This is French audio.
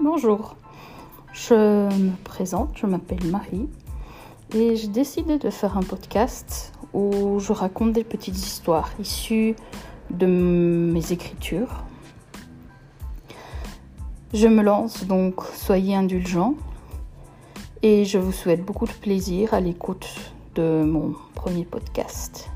Bonjour, je me présente, je m'appelle Marie et j'ai décidé de faire un podcast où je raconte des petites histoires issues de mes écritures. Je me lance donc, soyez indulgents et je vous souhaite beaucoup de plaisir à l'écoute de mon premier podcast.